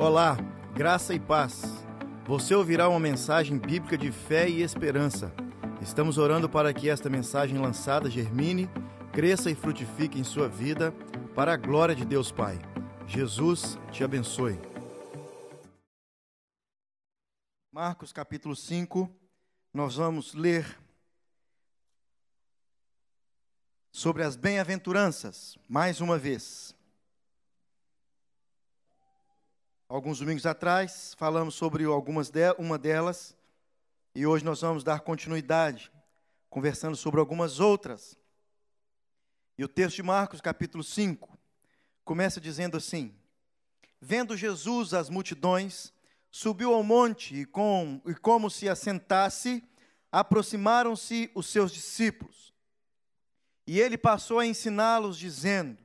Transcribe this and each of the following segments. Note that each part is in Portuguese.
Olá, graça e paz. Você ouvirá uma mensagem bíblica de fé e esperança. Estamos orando para que esta mensagem lançada germine, cresça e frutifique em sua vida, para a glória de Deus Pai. Jesus te abençoe. Marcos capítulo 5, nós vamos ler sobre as bem-aventuranças, mais uma vez. Alguns domingos atrás falamos sobre algumas de, uma delas e hoje nós vamos dar continuidade, conversando sobre algumas outras. E o texto de Marcos, capítulo 5, começa dizendo assim: Vendo Jesus as multidões, subiu ao monte e, com, e como se assentasse, aproximaram-se os seus discípulos. E ele passou a ensiná-los, dizendo: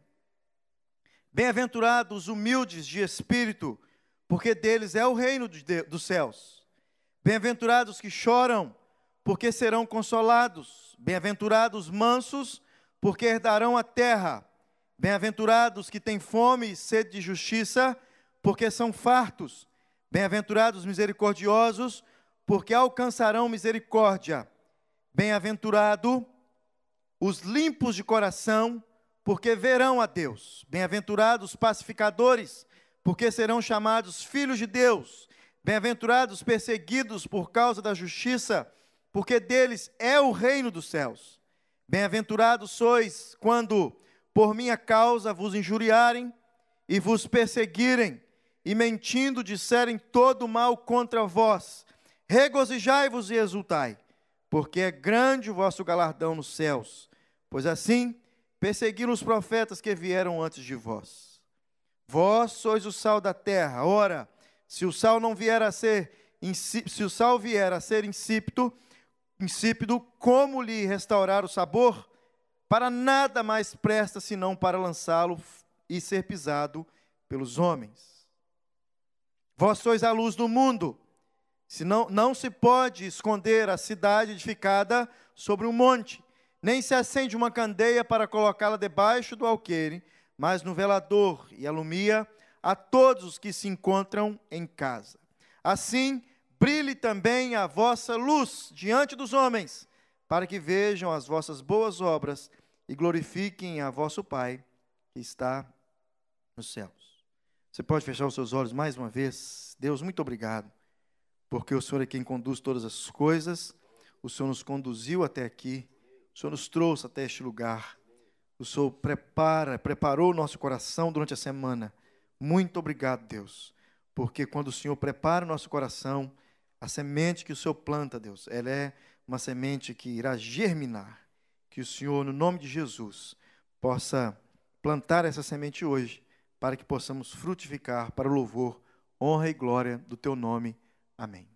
Bem-aventurados os humildes de espírito, porque deles é o reino dos céus. Bem-aventurados que choram, porque serão consolados. Bem-aventurados mansos, porque herdarão a terra. Bem-aventurados que têm fome e sede de justiça, porque são fartos. Bem-aventurados misericordiosos, porque alcançarão misericórdia. Bem-aventurado os limpos de coração, porque verão a Deus. Bem-aventurados pacificadores, porque serão chamados filhos de Deus. Bem-aventurados perseguidos por causa da justiça, porque deles é o reino dos céus. Bem-aventurados sois quando por minha causa vos injuriarem e vos perseguirem, e mentindo disserem todo mal contra vós. Regozijai-vos e exultai, porque é grande o vosso galardão nos céus, pois assim perseguiram os profetas que vieram antes de vós. Vós sois o sal da terra. Ora, se o sal não vier a ser se o sal vier a ser insípido, insípido, como lhe restaurar o sabor? Para nada mais presta senão para lançá-lo e ser pisado pelos homens. Vós sois a luz do mundo. Se não, não se pode esconder a cidade edificada sobre um monte, nem se acende uma candeia para colocá-la debaixo do alqueire, mas no velador e alumia a todos os que se encontram em casa. Assim, brilhe também a vossa luz diante dos homens, para que vejam as vossas boas obras e glorifiquem a vosso Pai que está nos céus. Você pode fechar os seus olhos mais uma vez? Deus, muito obrigado, porque o Senhor é quem conduz todas as coisas, o Senhor nos conduziu até aqui, o Senhor nos trouxe até este lugar. O Senhor prepara, preparou o nosso coração durante a semana. Muito obrigado, Deus. Porque quando o Senhor prepara o nosso coração, a semente que o Senhor planta, Deus, ela é uma semente que irá germinar. Que o Senhor, no nome de Jesus, possa plantar essa semente hoje, para que possamos frutificar para o louvor, honra e glória do teu nome. Amém.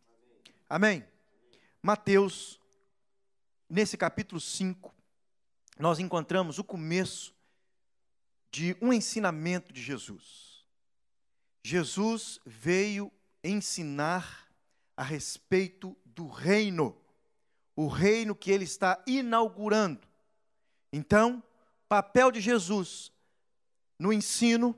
Amém. Mateus, nesse capítulo 5, nós encontramos o começo de um ensinamento de Jesus. Jesus veio ensinar a respeito do reino, o reino que ele está inaugurando. Então, papel de Jesus no ensino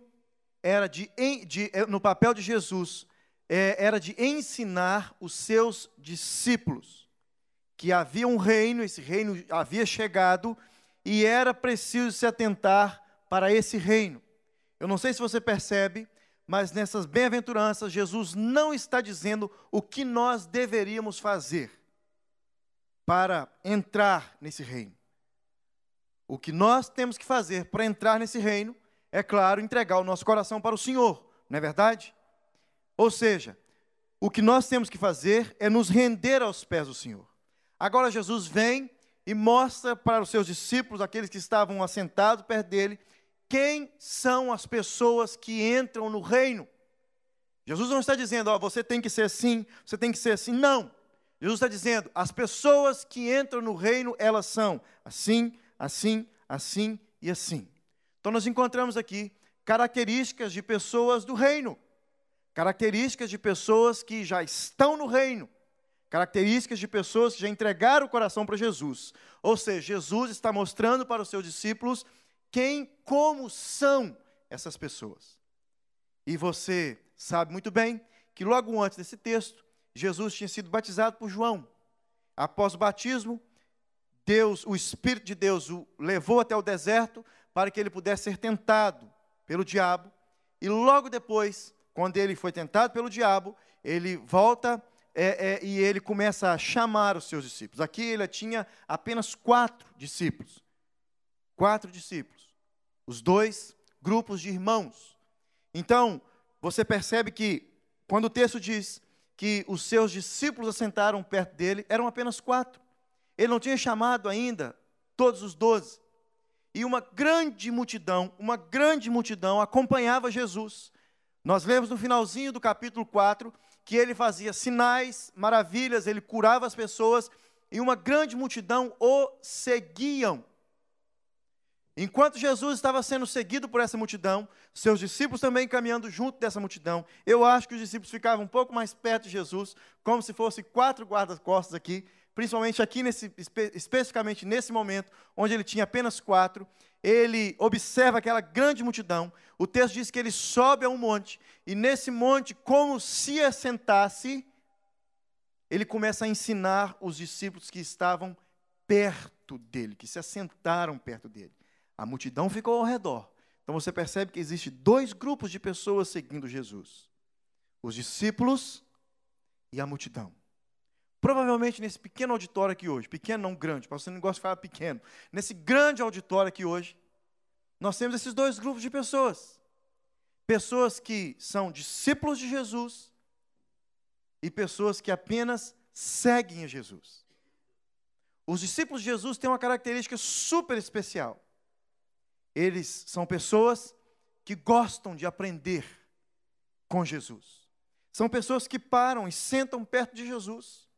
era de, de eh, no papel de Jesus é, era de ensinar os seus discípulos que havia um reino, esse reino havia chegado e era preciso se atentar para esse reino. Eu não sei se você percebe, mas nessas bem-aventuranças, Jesus não está dizendo o que nós deveríamos fazer para entrar nesse reino. O que nós temos que fazer para entrar nesse reino é, claro, entregar o nosso coração para o Senhor, não é verdade? Ou seja, o que nós temos que fazer é nos render aos pés do Senhor. Agora Jesus vem e mostra para os seus discípulos, aqueles que estavam assentados perto dele, quem são as pessoas que entram no reino. Jesus não está dizendo, ó, você tem que ser assim, você tem que ser assim. Não. Jesus está dizendo, as pessoas que entram no reino, elas são assim, assim, assim e assim. Então nós encontramos aqui características de pessoas do reino, características de pessoas que já estão no reino características de pessoas que já entregaram o coração para Jesus. Ou seja, Jesus está mostrando para os seus discípulos quem, como são essas pessoas. E você sabe muito bem que logo antes desse texto, Jesus tinha sido batizado por João. Após o batismo, Deus, o Espírito de Deus o levou até o deserto para que ele pudesse ser tentado pelo diabo. E logo depois, quando ele foi tentado pelo diabo, ele volta é, é, e ele começa a chamar os seus discípulos. Aqui ele tinha apenas quatro discípulos. Quatro discípulos. Os dois grupos de irmãos. Então, você percebe que, quando o texto diz que os seus discípulos assentaram perto dele, eram apenas quatro. Ele não tinha chamado ainda todos os doze. E uma grande multidão, uma grande multidão acompanhava Jesus. Nós lemos no finalzinho do capítulo 4 que ele fazia sinais, maravilhas, ele curava as pessoas e uma grande multidão o seguiam. Enquanto Jesus estava sendo seguido por essa multidão, seus discípulos também caminhando junto dessa multidão, eu acho que os discípulos ficavam um pouco mais perto de Jesus, como se fossem quatro guarda-costas aqui, principalmente aqui, nesse, especificamente nesse momento, onde ele tinha apenas quatro. Ele observa aquela grande multidão. O texto diz que ele sobe a um monte, e nesse monte, como se assentasse, ele começa a ensinar os discípulos que estavam perto dele, que se assentaram perto dele. A multidão ficou ao redor. Então você percebe que existe dois grupos de pessoas seguindo Jesus: os discípulos e a multidão. Provavelmente nesse pequeno auditório aqui hoje, pequeno não grande, para você não gosta de falar pequeno, nesse grande auditório aqui hoje, nós temos esses dois grupos de pessoas. Pessoas que são discípulos de Jesus e pessoas que apenas seguem a Jesus. Os discípulos de Jesus têm uma característica super especial. Eles são pessoas que gostam de aprender com Jesus. São pessoas que param e sentam perto de Jesus.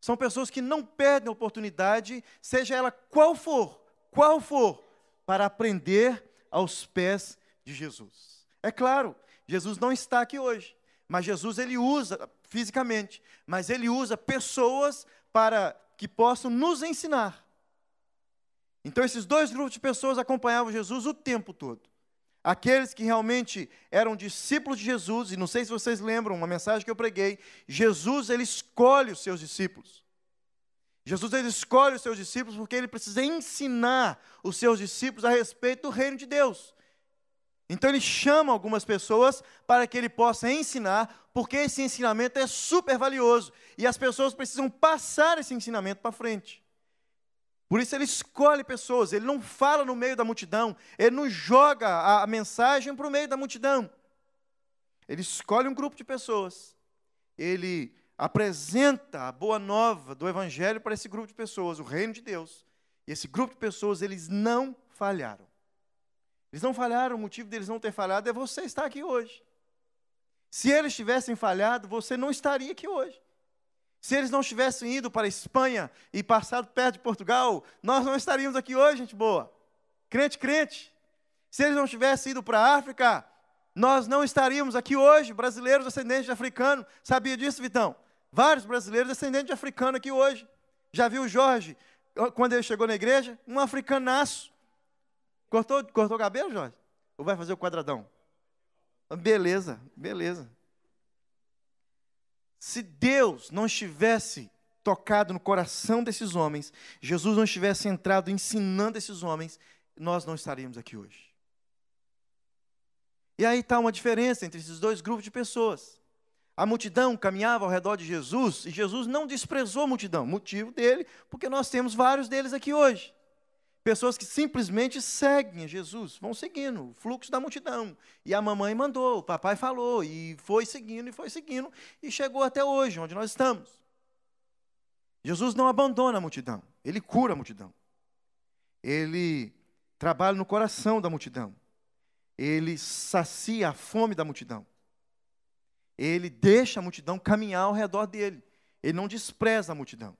São pessoas que não perdem a oportunidade, seja ela qual for, qual for, para aprender aos pés de Jesus. É claro, Jesus não está aqui hoje, mas Jesus ele usa fisicamente, mas ele usa pessoas para que possam nos ensinar. Então, esses dois grupos de pessoas acompanhavam Jesus o tempo todo. Aqueles que realmente eram discípulos de Jesus, e não sei se vocês lembram uma mensagem que eu preguei, Jesus ele escolhe os seus discípulos. Jesus ele escolhe os seus discípulos porque ele precisa ensinar os seus discípulos a respeito do reino de Deus. Então ele chama algumas pessoas para que ele possa ensinar, porque esse ensinamento é super valioso e as pessoas precisam passar esse ensinamento para frente. Por isso ele escolhe pessoas, ele não fala no meio da multidão, ele não joga a mensagem para o meio da multidão. Ele escolhe um grupo de pessoas, ele apresenta a boa nova do evangelho para esse grupo de pessoas, o reino de Deus. E esse grupo de pessoas, eles não falharam. Eles não falharam, o motivo deles não ter falhado é você estar aqui hoje. Se eles tivessem falhado, você não estaria aqui hoje. Se eles não tivessem ido para a Espanha e passado perto de Portugal, nós não estaríamos aqui hoje, gente boa. Crente, crente. Se eles não tivessem ido para a África, nós não estaríamos aqui hoje, brasileiros descendentes de africano. Sabia disso, Vitão? Vários brasileiros descendentes de africano aqui hoje. Já viu o Jorge, quando ele chegou na igreja? Um africanaço. Cortou, cortou o cabelo, Jorge? Ou vai fazer o quadradão? Beleza, beleza. Se Deus não estivesse tocado no coração desses homens, Jesus não estivesse entrado ensinando esses homens, nós não estaríamos aqui hoje. E aí está uma diferença entre esses dois grupos de pessoas. A multidão caminhava ao redor de Jesus e Jesus não desprezou a multidão, motivo dele, porque nós temos vários deles aqui hoje. Pessoas que simplesmente seguem Jesus, vão seguindo o fluxo da multidão. E a mamãe mandou, o papai falou, e foi seguindo, e foi seguindo, e chegou até hoje, onde nós estamos. Jesus não abandona a multidão, ele cura a multidão. Ele trabalha no coração da multidão. Ele sacia a fome da multidão. Ele deixa a multidão caminhar ao redor dele. Ele não despreza a multidão.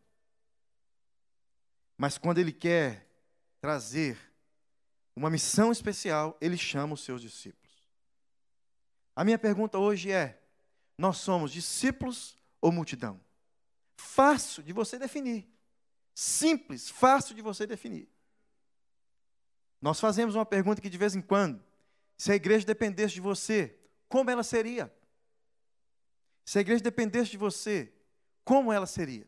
Mas quando ele quer trazer uma missão especial, ele chama os seus discípulos. A minha pergunta hoje é: nós somos discípulos ou multidão? Fácil de você definir. Simples, fácil de você definir. Nós fazemos uma pergunta que de vez em quando, se a igreja dependesse de você, como ela seria. Se a igreja dependesse de você, como ela seria?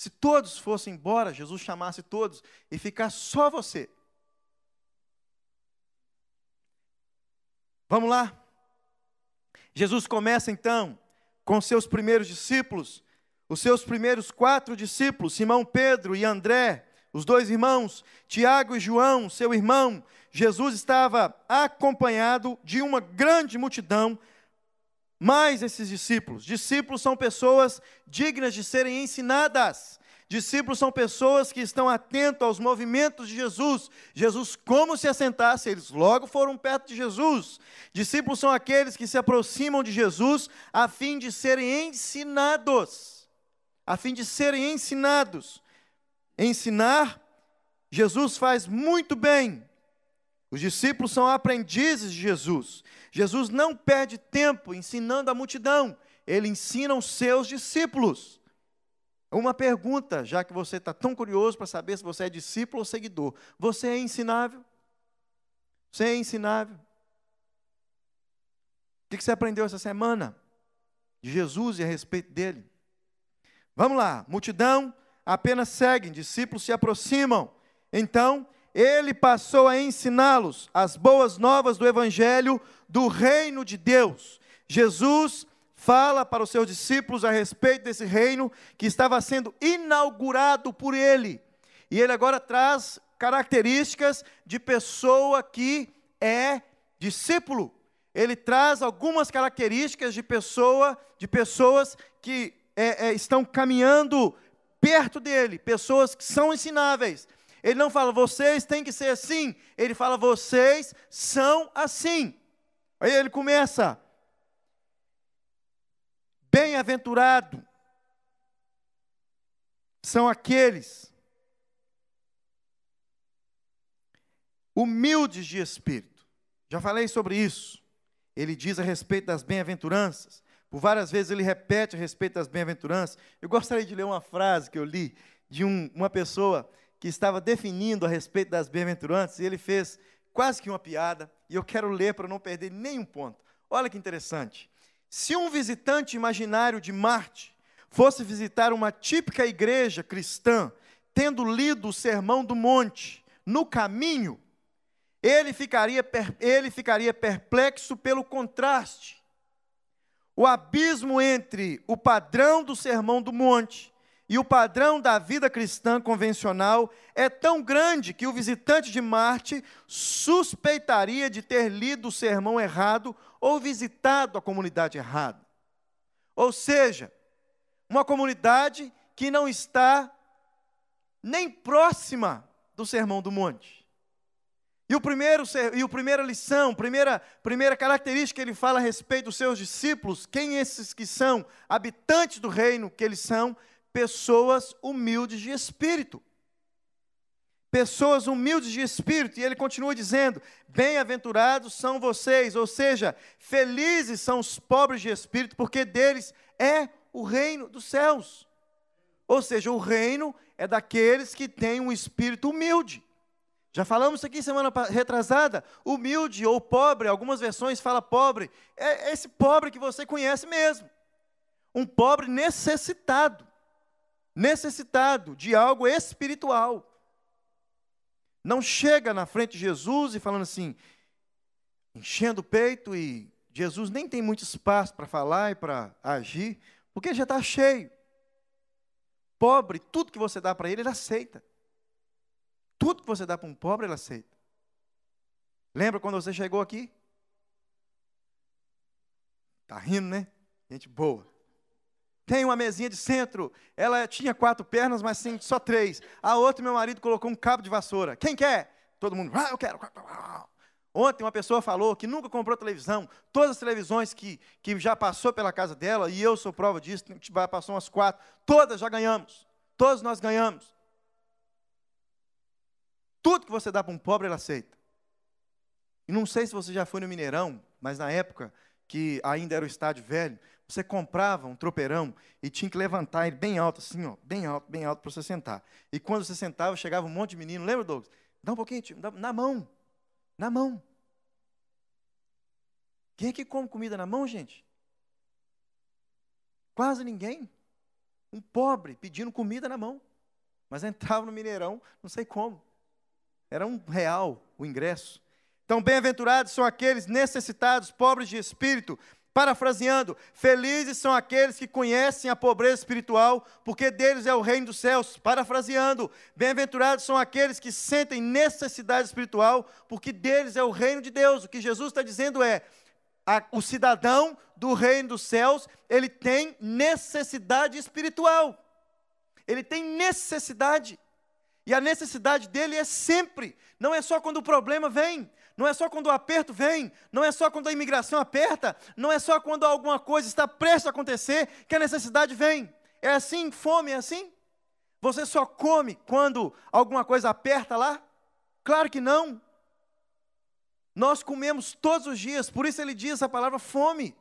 Se todos fossem embora, Jesus chamasse todos e ficasse só você. Vamos lá? Jesus começa então com seus primeiros discípulos, os seus primeiros quatro discípulos, Simão Pedro e André, os dois irmãos, Tiago e João, seu irmão. Jesus estava acompanhado de uma grande multidão, mais esses discípulos. Discípulos são pessoas dignas de serem ensinadas. Discípulos são pessoas que estão atentos aos movimentos de Jesus. Jesus, como se assentasse, eles logo foram perto de Jesus. Discípulos são aqueles que se aproximam de Jesus a fim de serem ensinados. A fim de serem ensinados. Ensinar, Jesus faz muito bem. Os discípulos são aprendizes de Jesus. Jesus não perde tempo ensinando a multidão, ele ensina os seus discípulos. Uma pergunta, já que você está tão curioso para saber se você é discípulo ou seguidor: você é ensinável? Você é ensinável? O que você aprendeu essa semana de Jesus e a respeito dele? Vamos lá, multidão apenas seguem, discípulos se aproximam. Então, ele passou a ensiná-los as boas novas do evangelho do reino de Deus. Jesus fala para os seus discípulos a respeito desse reino que estava sendo inaugurado por ele. E ele agora traz características de pessoa que é discípulo. Ele traz algumas características de pessoa, de pessoas que é, é, estão caminhando perto dele, pessoas que são ensináveis. Ele não fala, vocês têm que ser assim. Ele fala, vocês são assim. Aí ele começa, Bem-aventurado são aqueles humildes de espírito. Já falei sobre isso. Ele diz a respeito das bem-aventuranças. Por várias vezes ele repete a respeito das bem-aventuranças. Eu gostaria de ler uma frase que eu li de um, uma pessoa que estava definindo a respeito das bem-aventuranças e ele fez quase que uma piada. E eu quero ler para não perder nenhum ponto. Olha que interessante. Se um visitante imaginário de Marte fosse visitar uma típica igreja cristã, tendo lido o Sermão do Monte no caminho, ele ficaria, ele ficaria perplexo pelo contraste. O abismo entre o padrão do Sermão do Monte e o padrão da vida cristã convencional é tão grande que o visitante de Marte suspeitaria de ter lido o sermão errado ou visitado a comunidade errada. Ou seja, uma comunidade que não está nem próxima do Sermão do Monte. E o primeiro e a primeira lição, primeira primeira característica que ele fala a respeito dos seus discípulos, quem esses que são habitantes do reino que eles são, pessoas humildes de espírito. Pessoas humildes de espírito, e ele continua dizendo: Bem-aventurados são vocês, ou seja, felizes são os pobres de espírito, porque deles é o reino dos céus. Ou seja, o reino é daqueles que têm um espírito humilde. Já falamos aqui semana retrasada, humilde ou pobre, algumas versões fala pobre, é esse pobre que você conhece mesmo. Um pobre necessitado necessitado de algo espiritual. Não chega na frente de Jesus e falando assim, enchendo o peito e Jesus nem tem muito espaço para falar e para agir, porque já está cheio. Pobre, tudo que você dá para ele, ele aceita. Tudo que você dá para um pobre, ele aceita. Lembra quando você chegou aqui? Tá rindo, né? Gente boa. Tem uma mesinha de centro, ela tinha quatro pernas, mas sim só três. A outra, meu marido colocou um cabo de vassoura. Quem quer? Todo mundo, ah, eu quero. Ontem uma pessoa falou que nunca comprou televisão. Todas as televisões que, que já passou pela casa dela, e eu sou prova disso, passou umas quatro, todas já ganhamos. Todos nós ganhamos. Tudo que você dá para um pobre, ele aceita. E não sei se você já foi no Mineirão, mas na época que ainda era o estádio velho, você comprava um tropeirão e tinha que levantar ele bem alto, assim, ó, bem alto, bem alto para você sentar. E quando você sentava, chegava um monte de menino, lembra, Douglas? Dá um pouquinho, tio, na mão, na mão. Quem é que come comida na mão, gente? Quase ninguém. Um pobre pedindo comida na mão. Mas entrava no Mineirão, não sei como. Era um real o ingresso. Então, bem-aventurados são aqueles necessitados, pobres de espírito. Parafraseando, felizes são aqueles que conhecem a pobreza espiritual, porque deles é o reino dos céus. Parafraseando, bem-aventurados são aqueles que sentem necessidade espiritual, porque deles é o reino de Deus. O que Jesus está dizendo é: a, o cidadão do reino dos céus, ele tem necessidade espiritual. Ele tem necessidade. E a necessidade dele é sempre, não é só quando o problema vem, não é só quando o aperto vem, não é só quando a imigração aperta, não é só quando alguma coisa está prestes a acontecer que a necessidade vem. É assim, fome é assim? Você só come quando alguma coisa aperta lá? Claro que não. Nós comemos todos os dias, por isso ele diz a palavra fome,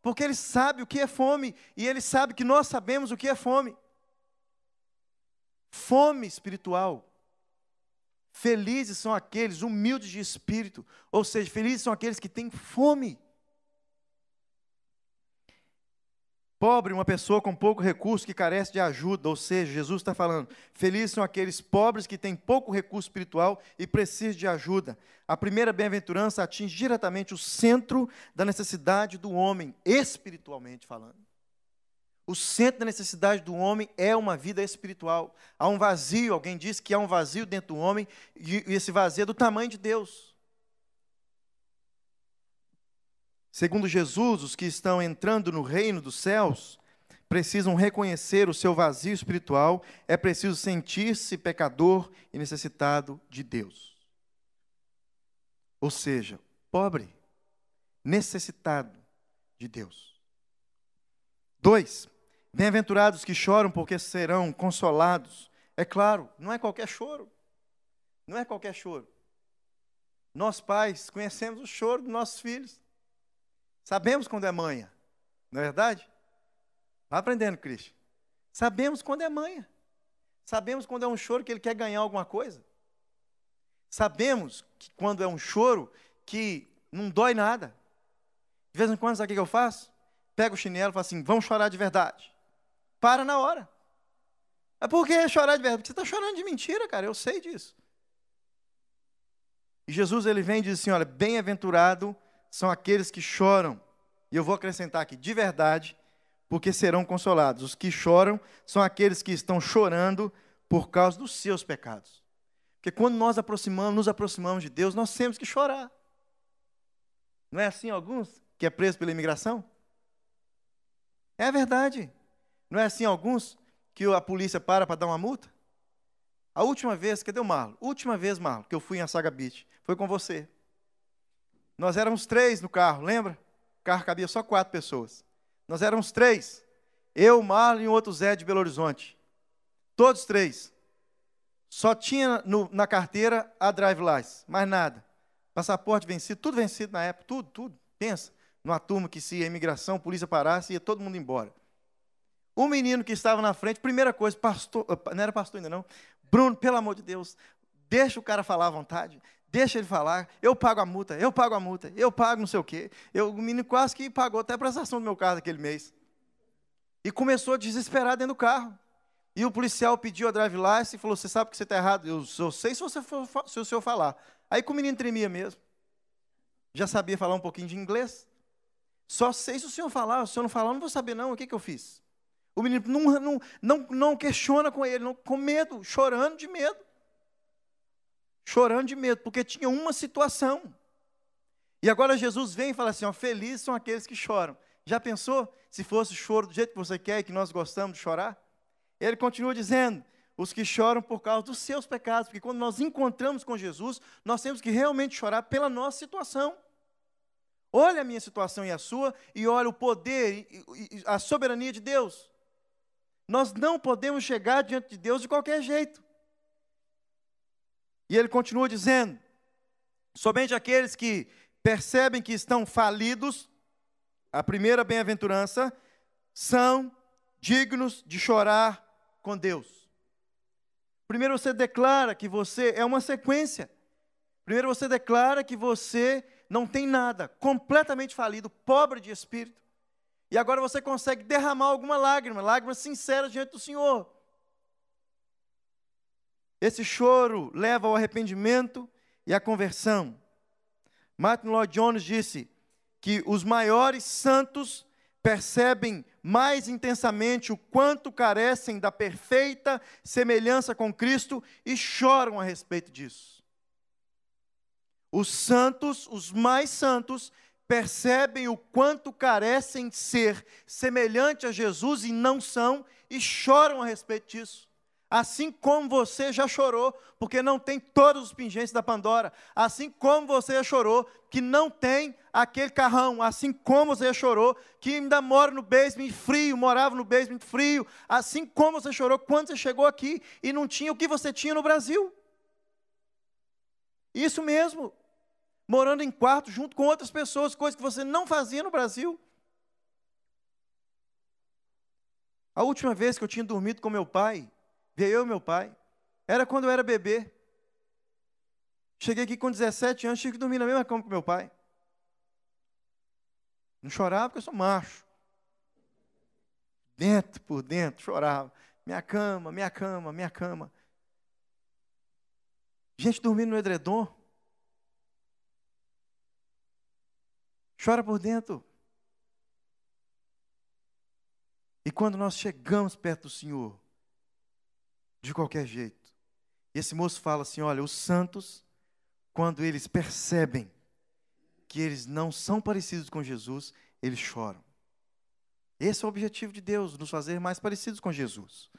porque ele sabe o que é fome e ele sabe que nós sabemos o que é fome. Fome espiritual. Felizes são aqueles humildes de espírito, ou seja, felizes são aqueles que têm fome. Pobre, uma pessoa com pouco recurso que carece de ajuda, ou seja, Jesus está falando, felizes são aqueles pobres que têm pouco recurso espiritual e precisam de ajuda. A primeira bem-aventurança atinge diretamente o centro da necessidade do homem, espiritualmente falando. O centro da necessidade do homem é uma vida espiritual. Há um vazio, alguém diz que há um vazio dentro do homem, e esse vazio é do tamanho de Deus. Segundo Jesus, os que estão entrando no reino dos céus precisam reconhecer o seu vazio espiritual, é preciso sentir-se pecador e necessitado de Deus. Ou seja, pobre, necessitado de Deus. Dois, Bem-aventurados que choram, porque serão consolados. É claro, não é qualquer choro. Não é qualquer choro. Nós pais conhecemos o choro dos nossos filhos. Sabemos quando é manha. Não é verdade? Vai aprendendo, Cristo. Sabemos quando é manha. Sabemos quando é um choro que ele quer ganhar alguma coisa. Sabemos que quando é um choro que não dói nada. De vez em quando, sabe o que eu faço? Pego o chinelo e falo assim: vamos chorar de verdade para na hora. É porque chorar de verdade? Porque você está chorando de mentira, cara, eu sei disso. E Jesus ele vem e diz assim: olha, bem-aventurado são aqueles que choram. E eu vou acrescentar aqui, de verdade, porque serão consolados. Os que choram são aqueles que estão chorando por causa dos seus pecados. Porque quando nós aproximamos, nos aproximamos de Deus, nós temos que chorar. Não é assim alguns que é preso pela imigração? É verdade. Não é assim alguns que a polícia para para dar uma multa? A última vez, cadê o Marlon? Última vez, Marlon, que eu fui em Saga Beach, foi com você. Nós éramos três no carro, lembra? O carro cabia só quatro pessoas. Nós éramos três. Eu, Marlon e o outro Zé de Belo Horizonte. Todos três. Só tinha no, na carteira a drive license, mais nada. Passaporte vencido, tudo vencido na época, tudo, tudo. Pensa, numa turma que se a imigração, a polícia parasse, ia todo mundo embora. O menino que estava na frente, primeira coisa, pastor, não era pastor ainda não. Bruno, pelo amor de Deus, deixa o cara falar à vontade, deixa ele falar. Eu pago a multa, eu pago a multa, eu pago não sei o quê. Eu, o menino quase que pagou até a prestação do meu carro aquele mês. E começou a desesperar dentro do carro. E o policial pediu a drive license e falou: Você sabe que você está errado? Eu, eu sei se, você for, se o senhor falar. Aí que o menino tremia mesmo. Já sabia falar um pouquinho de inglês. Só sei se o senhor falar. Se o senhor não falar, eu não vou saber, não. O que, que eu fiz? O menino não, não, não, não questiona com ele, não, com medo, chorando de medo. Chorando de medo, porque tinha uma situação. E agora Jesus vem e fala assim: ó, felizes são aqueles que choram. Já pensou se fosse choro do jeito que você quer e que nós gostamos de chorar? Ele continua dizendo: os que choram por causa dos seus pecados, porque quando nós encontramos com Jesus, nós temos que realmente chorar pela nossa situação. Olha a minha situação e a sua, e olha o poder e a soberania de Deus. Nós não podemos chegar diante de Deus de qualquer jeito. E ele continua dizendo: somente aqueles que percebem que estão falidos, a primeira bem-aventurança, são dignos de chorar com Deus. Primeiro você declara que você é uma sequência. Primeiro você declara que você não tem nada, completamente falido, pobre de espírito. E agora você consegue derramar alguma lágrima, lágrima sincera diante do Senhor. Esse choro leva ao arrependimento e à conversão. Martin Lloyd Jones disse que os maiores santos percebem mais intensamente o quanto carecem da perfeita semelhança com Cristo e choram a respeito disso. Os santos, os mais santos, percebem o quanto carecem de ser semelhante a Jesus e não são, e choram a respeito disso. Assim como você já chorou, porque não tem todos os pingentes da Pandora. Assim como você já chorou, que não tem aquele carrão. Assim como você já chorou, que ainda mora no basement frio, morava no basement frio. Assim como você chorou quando você chegou aqui e não tinha o que você tinha no Brasil. Isso mesmo. Morando em quarto junto com outras pessoas, coisas que você não fazia no Brasil. A última vez que eu tinha dormido com meu pai, Veio eu e meu pai. Era quando eu era bebê. Cheguei aqui com 17 anos, tive que dormir na mesma cama com meu pai. Não chorava porque eu sou macho. Dentro por dentro, chorava. Minha cama, minha cama, minha cama. Gente dormindo no edredom. Chora por dentro. E quando nós chegamos perto do Senhor, de qualquer jeito. Esse moço fala assim: olha, os santos, quando eles percebem que eles não são parecidos com Jesus, eles choram. Esse é o objetivo de Deus, nos fazer mais parecidos com Jesus.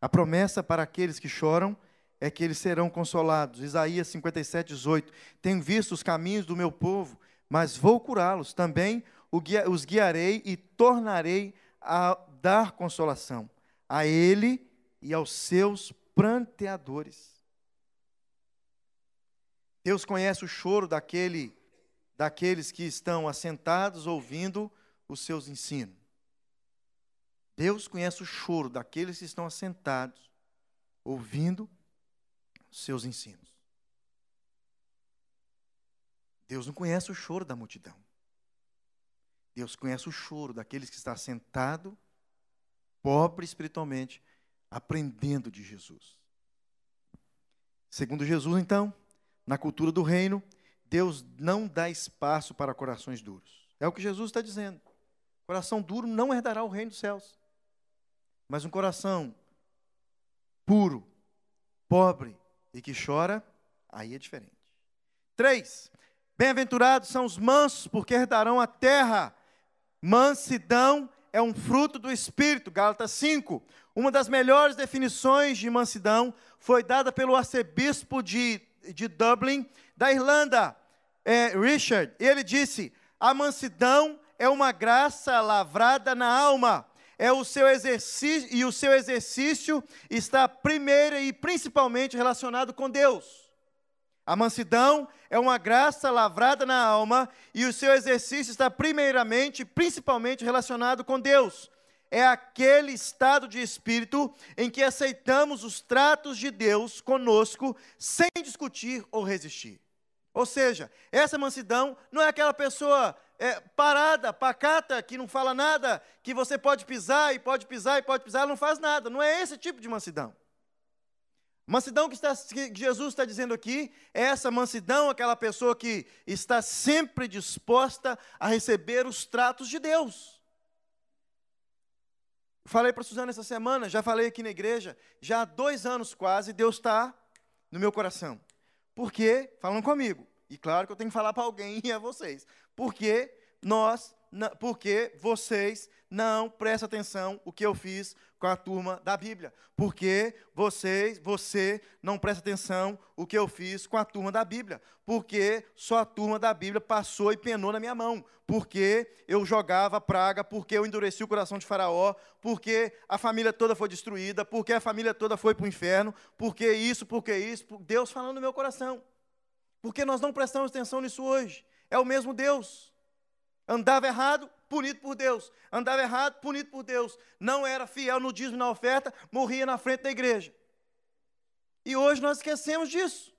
A promessa para aqueles que choram é que eles serão consolados. Isaías 57, 18. Tenho visto os caminhos do meu povo, mas vou curá-los. Também os guiarei e tornarei a dar consolação. A ele e aos seus pranteadores. Deus conhece o choro daquele, daqueles que estão assentados ouvindo os seus ensinos. Deus conhece o choro daqueles que estão assentados ouvindo os seus ensinos. Deus não conhece o choro da multidão. Deus conhece o choro daqueles que está sentado, pobre espiritualmente, aprendendo de Jesus. Segundo Jesus, então, na cultura do reino, Deus não dá espaço para corações duros. É o que Jesus está dizendo. Coração duro não herdará o reino dos céus. Mas um coração puro, pobre e que chora, aí é diferente. Três, bem-aventurados são os mansos, porque herdarão a terra. Mansidão é um fruto do Espírito, Gálatas 5. Uma das melhores definições de mansidão foi dada pelo arcebispo de, de Dublin, da Irlanda, é, Richard. Ele disse: a mansidão é uma graça lavrada na alma. É o seu exercício e o seu exercício está primeiro e principalmente relacionado com Deus. A mansidão é uma graça lavrada na alma e o seu exercício está primeiramente, principalmente relacionado com Deus. É aquele estado de espírito em que aceitamos os tratos de Deus conosco sem discutir ou resistir. Ou seja, essa mansidão não é aquela pessoa é, parada, pacata, que não fala nada, que você pode pisar e pode pisar e pode pisar, ela não faz nada. Não é esse tipo de mansidão. Mansidão que, está, que, Jesus está dizendo aqui é essa mansidão, aquela pessoa que está sempre disposta a receber os tratos de Deus. Falei para Suzana essa semana, já falei aqui na igreja, já há dois anos quase, Deus está no meu coração. Por quê? Falam comigo. E claro que eu tenho que falar para alguém e a vocês. Porque nós, porque vocês não prestam atenção o que eu fiz com a turma da Bíblia. Porque vocês, você não presta atenção o que eu fiz com a turma da Bíblia. Porque só a turma da Bíblia passou e penou na minha mão. Porque eu jogava praga, porque eu endureci o coração de Faraó, porque a família toda foi destruída, porque a família toda foi para o inferno, porque isso, porque isso. Deus falando no meu coração. Porque nós não prestamos atenção nisso hoje. É o mesmo Deus. Andava errado, punido por Deus. Andava errado, punido por Deus. Não era fiel no dízimo e na oferta, morria na frente da igreja. E hoje nós esquecemos disso.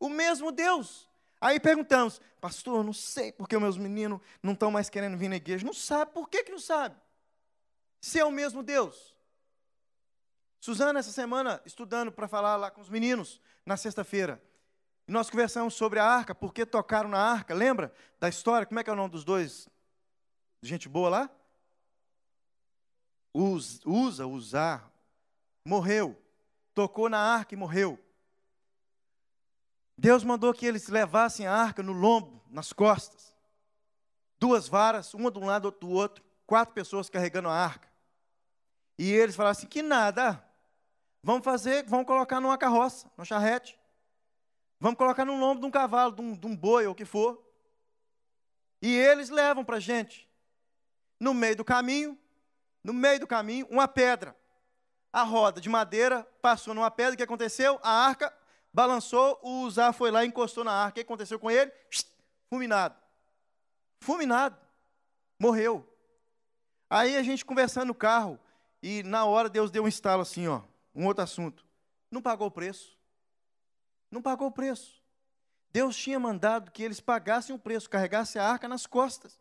O mesmo Deus. Aí perguntamos, pastor, não sei porque meus meninos não estão mais querendo vir na igreja. Não sabe, por que, que não sabe? Se é o mesmo Deus. Suzana, essa semana, estudando para falar lá com os meninos, na sexta-feira, nós conversamos sobre a arca, porque tocaram na arca, lembra da história? Como é que é o nome dos dois? Gente boa lá? usa, usar, morreu. Tocou na arca e morreu. Deus mandou que eles levassem a arca no lombo, nas costas. Duas varas, uma de um lado, outra do outro. Quatro pessoas carregando a arca. E eles falaram assim: que nada. Vamos fazer, vamos colocar numa carroça, numa charrete. Vamos colocar no lombo de um cavalo, de um, de um boi ou o que for. E eles levam para a gente. No meio do caminho, no meio do caminho, uma pedra. A roda de madeira passou numa pedra. O que aconteceu? A arca balançou, o Uzá foi lá e encostou na arca. O que aconteceu com ele? Fulminado. Fulminado. Morreu. Aí a gente conversando no carro, e na hora Deus deu um estalo assim, ó, um outro assunto. Não pagou o preço. Não pagou o preço. Deus tinha mandado que eles pagassem o preço, carregassem a arca nas costas.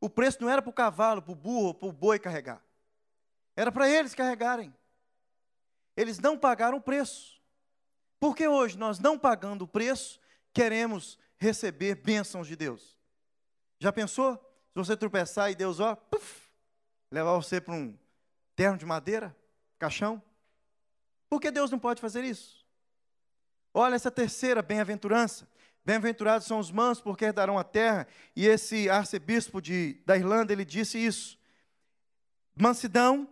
O preço não era para o cavalo, para o burro, para o boi carregar. Era para eles carregarem. Eles não pagaram o preço. Porque hoje nós não pagando o preço, queremos receber bênçãos de Deus. Já pensou? Se você tropeçar e Deus, ó, puff, levar você para um terno de madeira, caixão? Por que Deus não pode fazer isso? Olha essa terceira bem-aventurança. Bem-aventurados são os mansos, porque herdarão a terra. E esse arcebispo de, da Irlanda, ele disse isso. Mansidão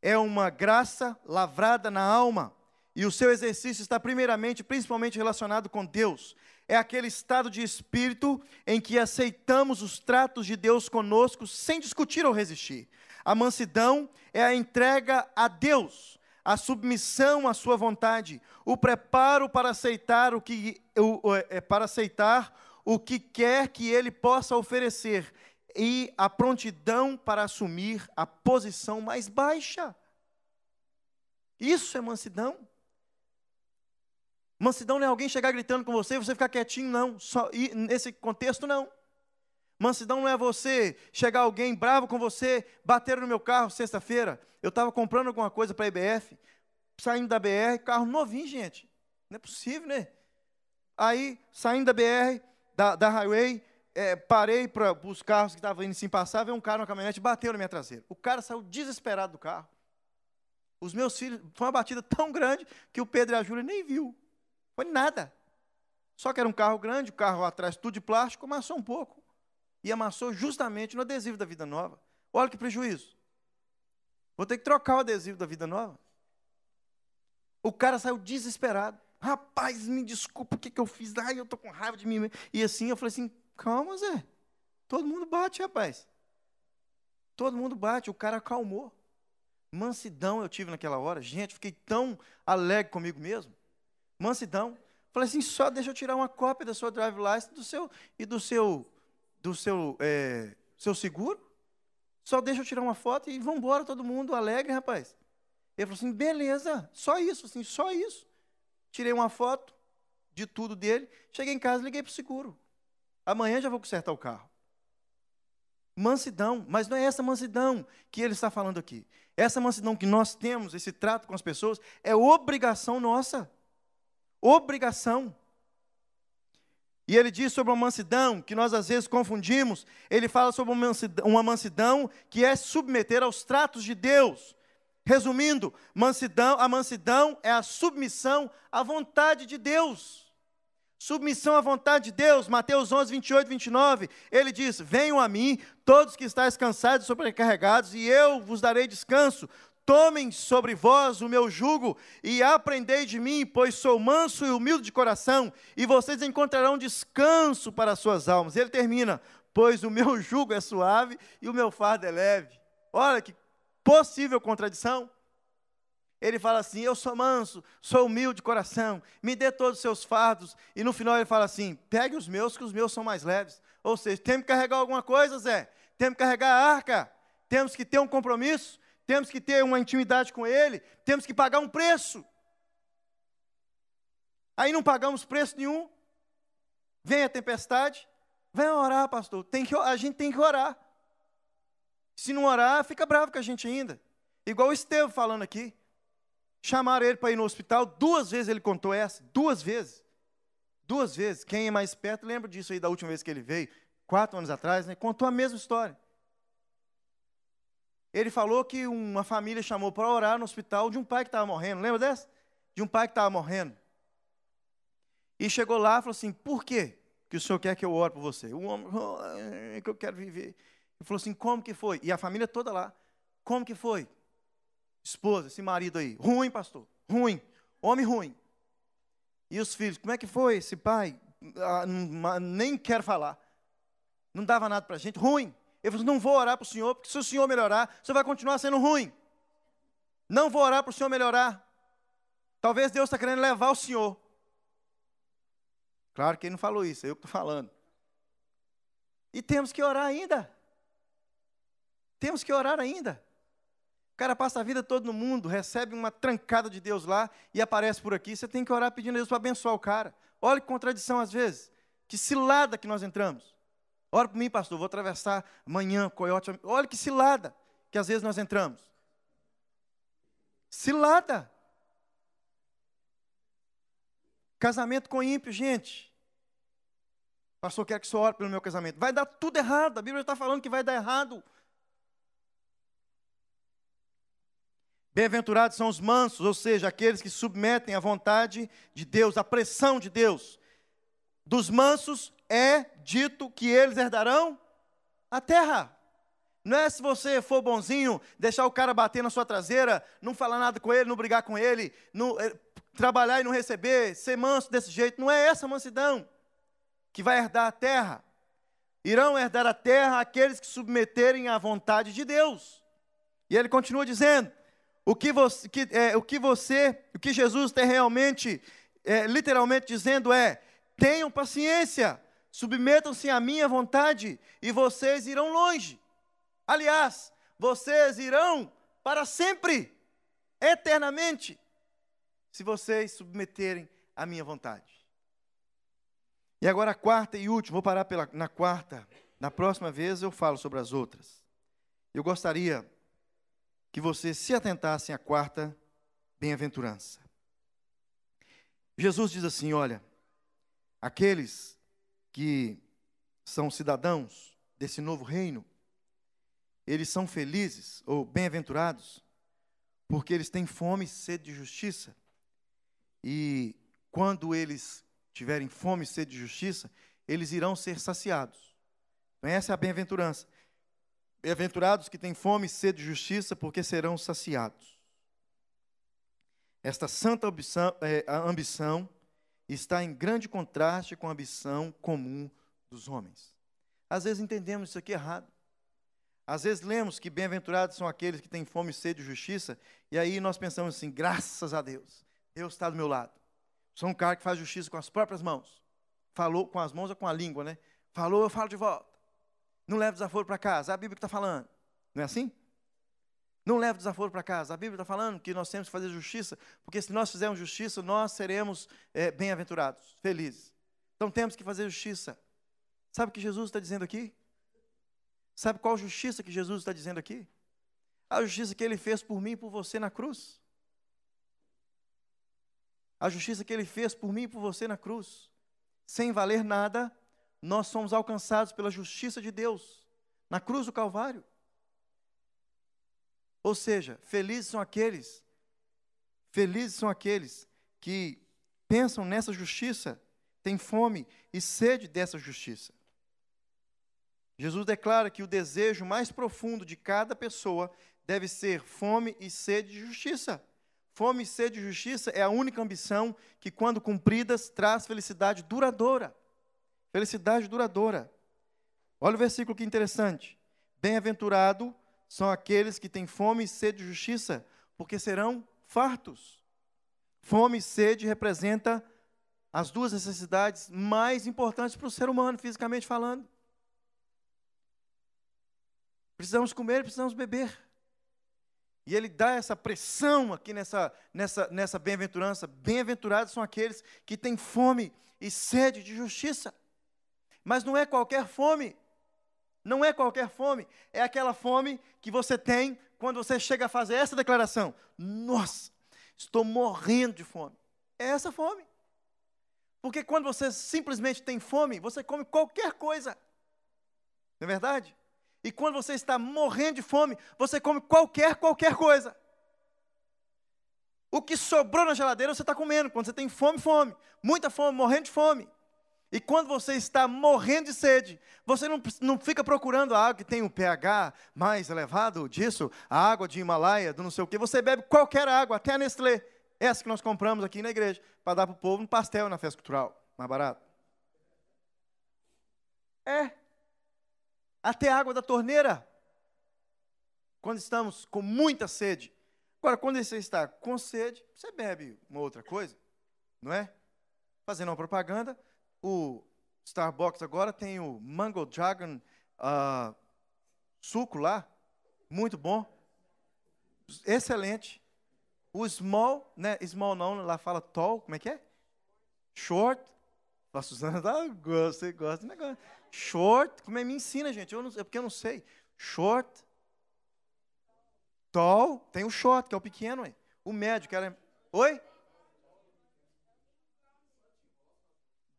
é uma graça lavrada na alma. E o seu exercício está primeiramente, principalmente relacionado com Deus. É aquele estado de espírito em que aceitamos os tratos de Deus conosco sem discutir ou resistir. A mansidão é a entrega a Deus a submissão à sua vontade, o preparo para aceitar o que é, para aceitar o que quer que ele possa oferecer e a prontidão para assumir a posição mais baixa. Isso é mansidão. Mansidão não é alguém chegar gritando com você e você ficar quietinho, não. Só, nesse contexto, não. Mansidão não é você chegar alguém bravo com você, bater no meu carro sexta-feira. Eu estava comprando alguma coisa para a IBF, saindo da BR, carro novinho, gente. Não é possível, né? Aí, saindo da BR, da, da highway, é, parei para os carros que estavam indo sem passar, veio um cara na caminhonete bateu na minha traseira. O cara saiu desesperado do carro. Os meus filhos, foi uma batida tão grande que o Pedro e a Júlia nem viu. Foi nada. Só que era um carro grande, o carro atrás tudo de plástico, amassou um pouco e amassou justamente no adesivo da Vida Nova. Olha que prejuízo. Vou ter que trocar o adesivo da Vida Nova. O cara saiu desesperado. Rapaz, me desculpa, o que, que eu fiz? Ai, eu estou com raiva de mim. E assim, eu falei assim, calma, Zé. Todo mundo bate, rapaz. Todo mundo bate. O cara acalmou. Mansidão eu tive naquela hora. Gente, fiquei tão alegre comigo mesmo. Mansidão. Falei assim, só deixa eu tirar uma cópia da sua drive license do seu, e do seu do seu, é, seu seguro, só deixa eu tirar uma foto e vamos embora todo mundo alegre, rapaz. Ele falou assim, beleza, só isso, assim, só isso. Tirei uma foto de tudo dele, cheguei em casa, liguei para o seguro. Amanhã já vou consertar o carro. Mansidão, mas não é essa mansidão que ele está falando aqui. Essa mansidão que nós temos, esse trato com as pessoas, é obrigação nossa. Obrigação. E ele diz sobre uma mansidão, que nós às vezes confundimos, ele fala sobre uma mansidão, uma mansidão que é submeter aos tratos de Deus. Resumindo, mansidão, a mansidão é a submissão à vontade de Deus. Submissão à vontade de Deus, Mateus 11, 28, 29, ele diz: Venham a mim, todos que estáis cansados e sobrecarregados, e eu vos darei descanso. Tomem sobre vós o meu jugo e aprendei de mim, pois sou manso e humilde de coração, e vocês encontrarão descanso para as suas almas. Ele termina: pois o meu jugo é suave e o meu fardo é leve. Olha que possível contradição. Ele fala assim: Eu sou manso, sou humilde de coração, me dê todos os seus fardos. E no final ele fala assim: Pegue os meus, que os meus são mais leves. Ou seja, temos que carregar alguma coisa, Zé. Temos que carregar a arca. Temos que ter um compromisso temos que ter uma intimidade com Ele, temos que pagar um preço. Aí não pagamos preço nenhum. Vem a tempestade, vem orar, pastor. Tem que, a gente tem que orar. Se não orar, fica bravo com a gente ainda. Igual o Estevão falando aqui. Chamaram ele para ir no hospital, duas vezes ele contou essa, duas vezes. Duas vezes. Quem é mais perto lembra disso aí da última vez que ele veio, quatro anos atrás, né? Contou a mesma história. Ele falou que uma família chamou para orar no hospital de um pai que estava morrendo. Lembra dessa? De um pai que estava morrendo. E chegou lá e falou assim: por quê que o senhor quer que eu ore por você? O homem, oh, que eu quero viver. Ele falou assim: como que foi? E a família toda lá. Como que foi? Esposa, esse marido aí. Ruim, pastor. Ruim. Homem ruim. E os filhos, como é que foi esse pai? Ah, nem quero falar. Não dava nada para a gente. Ruim. Ele falou: assim, não vou orar para o senhor, porque se o senhor melhorar, senhor vai continuar sendo ruim. Não vou orar para o senhor melhorar. Talvez Deus está querendo levar o senhor. Claro que ele não falou isso, é eu que estou falando. E temos que orar ainda. Temos que orar ainda. O cara passa a vida toda no mundo, recebe uma trancada de Deus lá e aparece por aqui. Você tem que orar pedindo a Deus para abençoar o cara. Olha que contradição às vezes. Que cilada que nós entramos. Ora para mim, pastor, vou atravessar amanhã, coiote. Olha que cilada que às vezes nós entramos. Cilada. Casamento com ímpio, gente. Pastor, quer que só ore pelo meu casamento. Vai dar tudo errado. A Bíblia está falando que vai dar errado. Bem-aventurados são os mansos, ou seja, aqueles que submetem à vontade de Deus, à pressão de Deus. Dos mansos é dito que eles herdarão a terra. Não é se você for bonzinho, deixar o cara bater na sua traseira, não falar nada com ele, não brigar com ele, não, é, trabalhar e não receber, ser manso desse jeito. Não é essa mansidão que vai herdar a terra. Irão herdar a terra aqueles que submeterem à vontade de Deus. E ele continua dizendo: o que você, que, é, o que, você o que Jesus tem realmente, é, literalmente dizendo é: tenham paciência, submetam-se à minha vontade e vocês irão longe. Aliás, vocês irão para sempre, eternamente, se vocês submeterem à minha vontade. E agora a quarta e última, vou parar pela, na quarta. Na próxima vez eu falo sobre as outras. Eu gostaria que você se atentasse à quarta bem-aventurança. Jesus diz assim: olha, aqueles que são cidadãos desse novo reino, eles são felizes ou bem-aventurados, porque eles têm fome e sede de justiça. E quando eles tiverem fome e sede de justiça, eles irão ser saciados. Então, essa é a bem-aventurança. Bem-aventurados que têm fome e sede de justiça, porque serão saciados. Esta santa ambição, é, ambição está em grande contraste com a ambição comum dos homens. Às vezes entendemos isso aqui errado. Às vezes lemos que bem-aventurados são aqueles que têm fome e sede de justiça, e aí nós pensamos assim: graças a Deus, Deus está do meu lado. Sou um cara que faz justiça com as próprias mãos. Falou com as mãos ou com a língua, né? Falou, eu falo de volta. Não leve desaforo para casa. A Bíblia está falando. Não é assim? Não leve desaforo para casa. A Bíblia está falando que nós temos que fazer justiça, porque se nós fizermos justiça, nós seremos é, bem-aventurados, felizes. Então temos que fazer justiça. Sabe o que Jesus está dizendo aqui? Sabe qual justiça que Jesus está dizendo aqui? A justiça que ele fez por mim e por você na cruz. A justiça que ele fez por mim e por você na cruz. Sem valer nada, nós somos alcançados pela justiça de Deus na cruz do Calvário. Ou seja, felizes são aqueles, felizes são aqueles que pensam nessa justiça, têm fome e sede dessa justiça. Jesus declara que o desejo mais profundo de cada pessoa deve ser fome e sede de justiça. Fome e sede de justiça é a única ambição que, quando cumpridas, traz felicidade duradoura. Felicidade duradoura. Olha o versículo que interessante. Bem-aventurado são aqueles que têm fome e sede de justiça, porque serão fartos. Fome e sede representa as duas necessidades mais importantes para o ser humano, fisicamente falando. Precisamos comer, precisamos beber. E ele dá essa pressão aqui nessa, nessa, nessa bem-aventurança. Bem-aventurados são aqueles que têm fome e sede de justiça. Mas não é qualquer fome. Não é qualquer fome. É aquela fome que você tem quando você chega a fazer essa declaração: Nossa, estou morrendo de fome. É essa fome. Porque quando você simplesmente tem fome, você come qualquer coisa. Não é verdade? E quando você está morrendo de fome, você come qualquer, qualquer coisa. O que sobrou na geladeira você está comendo. Quando você tem fome, fome. Muita fome, morrendo de fome. E quando você está morrendo de sede, você não, não fica procurando a água que tem um pH mais elevado disso, a água de Himalaia, do não sei o que. Você bebe qualquer água, até a Nestlé. Essa que nós compramos aqui na igreja, para dar para o povo no pastel na festa cultural, mais barato. É. Até a água da torneira. Quando estamos com muita sede. Agora, quando você está com sede, você bebe uma outra coisa, não é? Fazendo uma propaganda, o Starbucks agora tem o Mango Dragon uh, suco lá, muito bom, excelente. O small, né? Small não, lá fala tall, como é que é? Short. A Suzana tá, gosta, gosta do negócio. Short, como é me ensina, gente? Eu não, é porque eu não sei. Short. Tall, tem o short, que é o pequeno, aí. O médio, que era. Oi?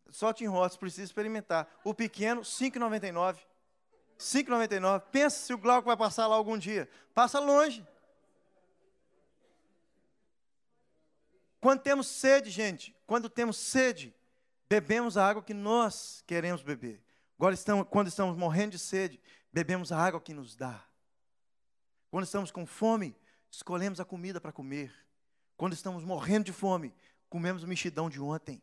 Só Tim Ross, precisa experimentar. O pequeno, 5,99. 5,99. Pensa se o Glauco vai passar lá algum dia. Passa longe. Quando temos sede, gente, quando temos sede, bebemos a água que nós queremos beber. Agora, estamos, quando estamos morrendo de sede, bebemos a água que nos dá. Quando estamos com fome, escolhemos a comida para comer. Quando estamos morrendo de fome, comemos o mexidão de ontem.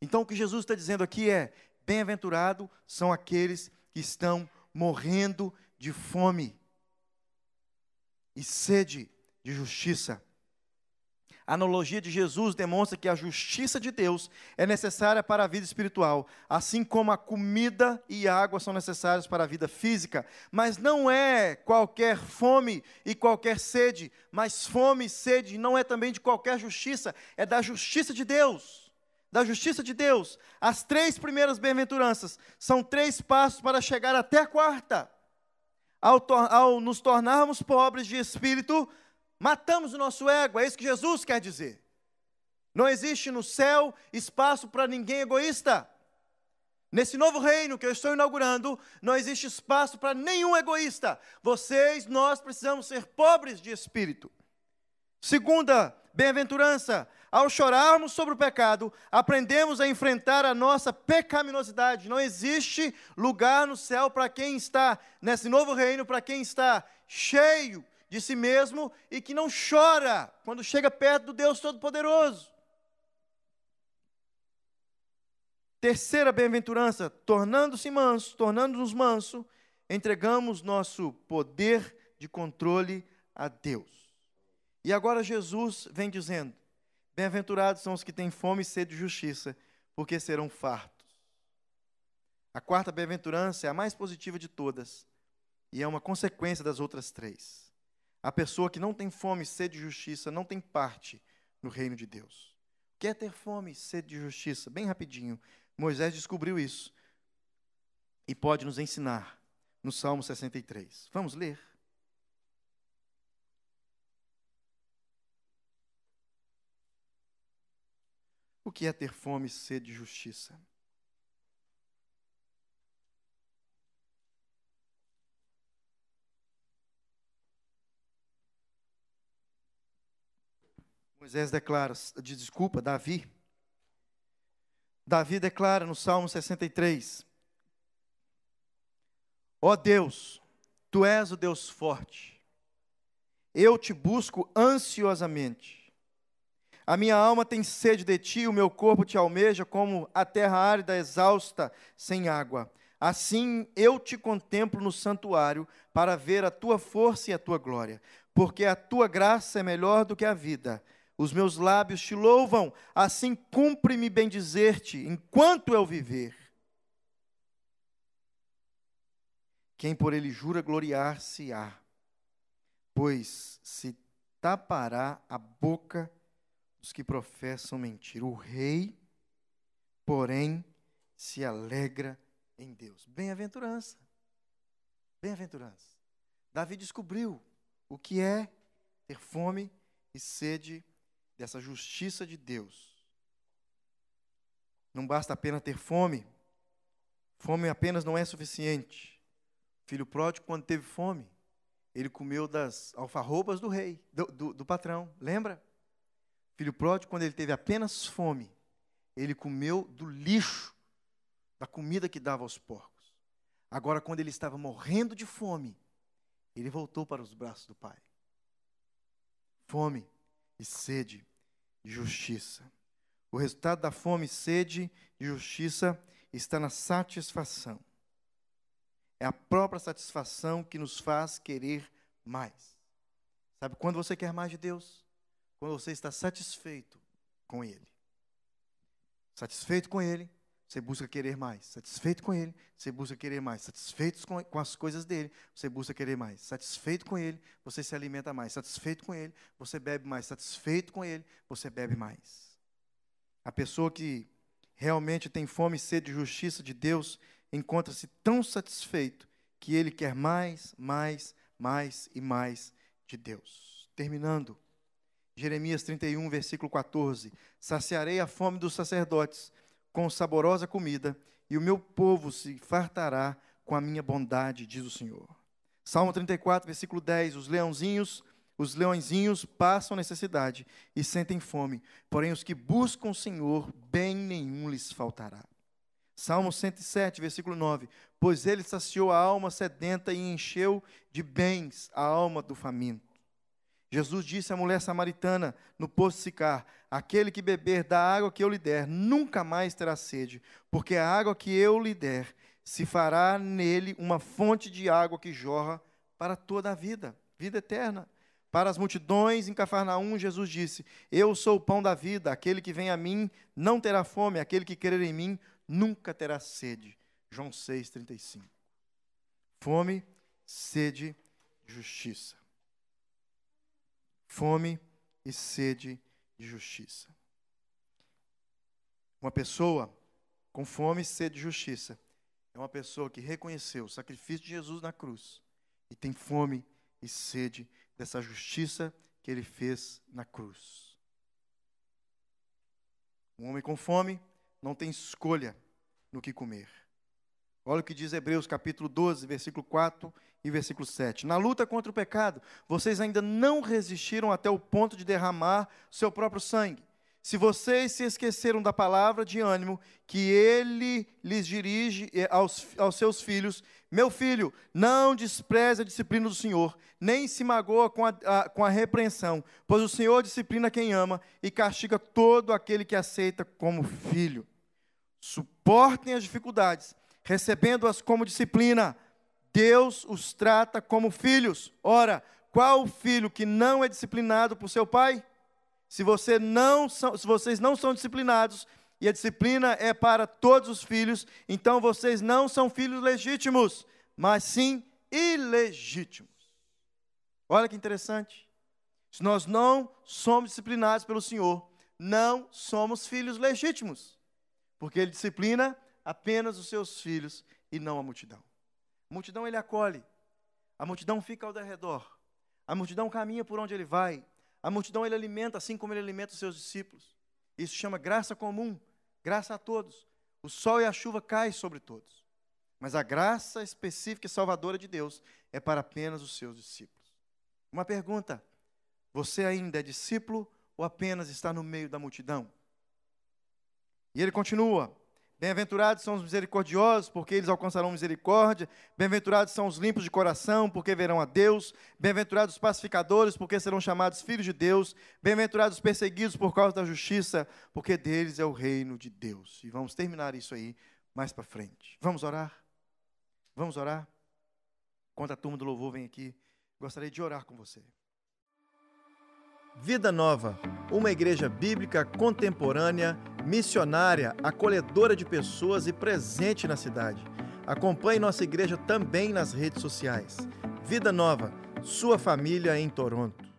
Então, o que Jesus está dizendo aqui é: bem-aventurado são aqueles que estão morrendo de fome e sede de justiça. A analogia de Jesus demonstra que a justiça de Deus é necessária para a vida espiritual, assim como a comida e água são necessárias para a vida física. Mas não é qualquer fome e qualquer sede, mas fome e sede não é também de qualquer justiça, é da justiça de Deus. Da justiça de Deus. As três primeiras bem-aventuranças são três passos para chegar até a quarta. Ao, ao nos tornarmos pobres de espírito, Matamos o nosso ego, é isso que Jesus quer dizer. Não existe no céu espaço para ninguém egoísta. Nesse novo reino que eu estou inaugurando, não existe espaço para nenhum egoísta. Vocês, nós precisamos ser pobres de espírito. Segunda bem-aventurança, ao chorarmos sobre o pecado, aprendemos a enfrentar a nossa pecaminosidade. Não existe lugar no céu para quem está nesse novo reino, para quem está cheio de si mesmo e que não chora quando chega perto do Deus Todo-Poderoso. Terceira bem-aventurança, tornando-se manso, tornando-nos manso, entregamos nosso poder de controle a Deus. E agora Jesus vem dizendo: Bem-aventurados são os que têm fome e sede de justiça, porque serão fartos. A quarta bem-aventurança é a mais positiva de todas e é uma consequência das outras três. A pessoa que não tem fome e sede de justiça não tem parte no reino de Deus. Quer ter fome e sede de justiça? Bem rapidinho. Moisés descobriu isso e pode nos ensinar no Salmo 63. Vamos ler. O que é ter fome e sede de justiça? Moisés declara, de desculpa, Davi. Davi declara no Salmo 63: Ó oh Deus, tu és o Deus forte. Eu te busco ansiosamente. A minha alma tem sede de ti, o meu corpo te almeja como a terra árida exausta sem água. Assim eu te contemplo no santuário para ver a tua força e a tua glória, porque a tua graça é melhor do que a vida os meus lábios te louvam, assim cumpre-me bem dizer-te, enquanto eu viver. Quem por ele jura gloriar-se-á, pois se tapará a boca dos que professam mentira. O rei, porém, se alegra em Deus. Bem-aventurança. Bem-aventurança. Davi descobriu o que é ter fome e sede dessa justiça de Deus. Não basta apenas ter fome. Fome apenas não é suficiente. filho pródigo, quando teve fome, ele comeu das alfarrobas do rei, do, do, do patrão, lembra? Filho pródigo, quando ele teve apenas fome, ele comeu do lixo, da comida que dava aos porcos. Agora, quando ele estava morrendo de fome, ele voltou para os braços do Pai. Fome e sede de justiça. O resultado da fome, sede e justiça está na satisfação. É a própria satisfação que nos faz querer mais. Sabe quando você quer mais de Deus? Quando você está satisfeito com Ele. Satisfeito com Ele, você busca querer mais. Satisfeito com Ele, você busca querer mais. Satisfeito com, com as coisas dele, você busca querer mais. Satisfeito com Ele, você se alimenta mais. Satisfeito com Ele, você bebe mais. Satisfeito com Ele, você bebe mais. A pessoa que realmente tem fome e sede de justiça de Deus encontra-se tão satisfeito que ele quer mais, mais, mais e mais de Deus. Terminando, Jeremias 31, versículo 14: Saciarei a fome dos sacerdotes com saborosa comida, e o meu povo se fartará com a minha bondade, diz o Senhor. Salmo 34, versículo 10: Os leãozinhos os leõezinhos passam necessidade e sentem fome, porém os que buscam o Senhor, bem nenhum lhes faltará. Salmo 107, versículo 9: Pois ele saciou a alma sedenta e encheu de bens a alma do faminto. Jesus disse à mulher samaritana no poço de Sicar: Aquele que beber da água que eu lhe der, nunca mais terá sede, porque a água que eu lhe der se fará nele uma fonte de água que jorra para toda a vida, vida eterna. Para as multidões em Cafarnaum, Jesus disse: Eu sou o pão da vida, aquele que vem a mim não terá fome, aquele que crer em mim nunca terá sede. João 6,35. Fome, sede, justiça. Fome e sede de justiça. Uma pessoa com fome e sede de justiça é uma pessoa que reconheceu o sacrifício de Jesus na cruz e tem fome e sede de dessa justiça que ele fez na cruz. Um homem com fome não tem escolha no que comer. Olha o que diz Hebreus capítulo 12, versículo 4 e versículo 7. Na luta contra o pecado, vocês ainda não resistiram até o ponto de derramar seu próprio sangue. Se vocês se esqueceram da palavra de ânimo que ele lhes dirige eh, aos, aos seus filhos, meu filho, não despreze a disciplina do Senhor, nem se magoa com a, a, com a repreensão, pois o Senhor disciplina quem ama e castiga todo aquele que aceita como filho. Suportem as dificuldades, recebendo-as como disciplina. Deus os trata como filhos. Ora, qual filho que não é disciplinado por seu pai? Se, você não são, se vocês não são disciplinados, e a disciplina é para todos os filhos, então vocês não são filhos legítimos, mas sim ilegítimos. Olha que interessante. Se nós não somos disciplinados pelo Senhor, não somos filhos legítimos, porque Ele disciplina apenas os seus filhos e não a multidão. A multidão Ele acolhe, a multidão fica ao redor, a multidão caminha por onde Ele vai, a multidão ele alimenta assim como ele alimenta os seus discípulos. Isso chama graça comum, graça a todos. O sol e a chuva caem sobre todos. Mas a graça específica e salvadora de Deus é para apenas os seus discípulos. Uma pergunta: você ainda é discípulo ou apenas está no meio da multidão? E ele continua: Bem-aventurados são os misericordiosos, porque eles alcançarão misericórdia. Bem-aventurados são os limpos de coração, porque verão a Deus. Bem-aventurados os pacificadores, porque serão chamados filhos de Deus. Bem-aventurados os perseguidos por causa da justiça, porque deles é o reino de Deus. E vamos terminar isso aí mais para frente. Vamos orar? Vamos orar? Quando a turma do louvor vem aqui, gostaria de orar com você. Vida Nova, uma igreja bíblica contemporânea, missionária, acolhedora de pessoas e presente na cidade. Acompanhe nossa igreja também nas redes sociais. Vida Nova, sua família em Toronto.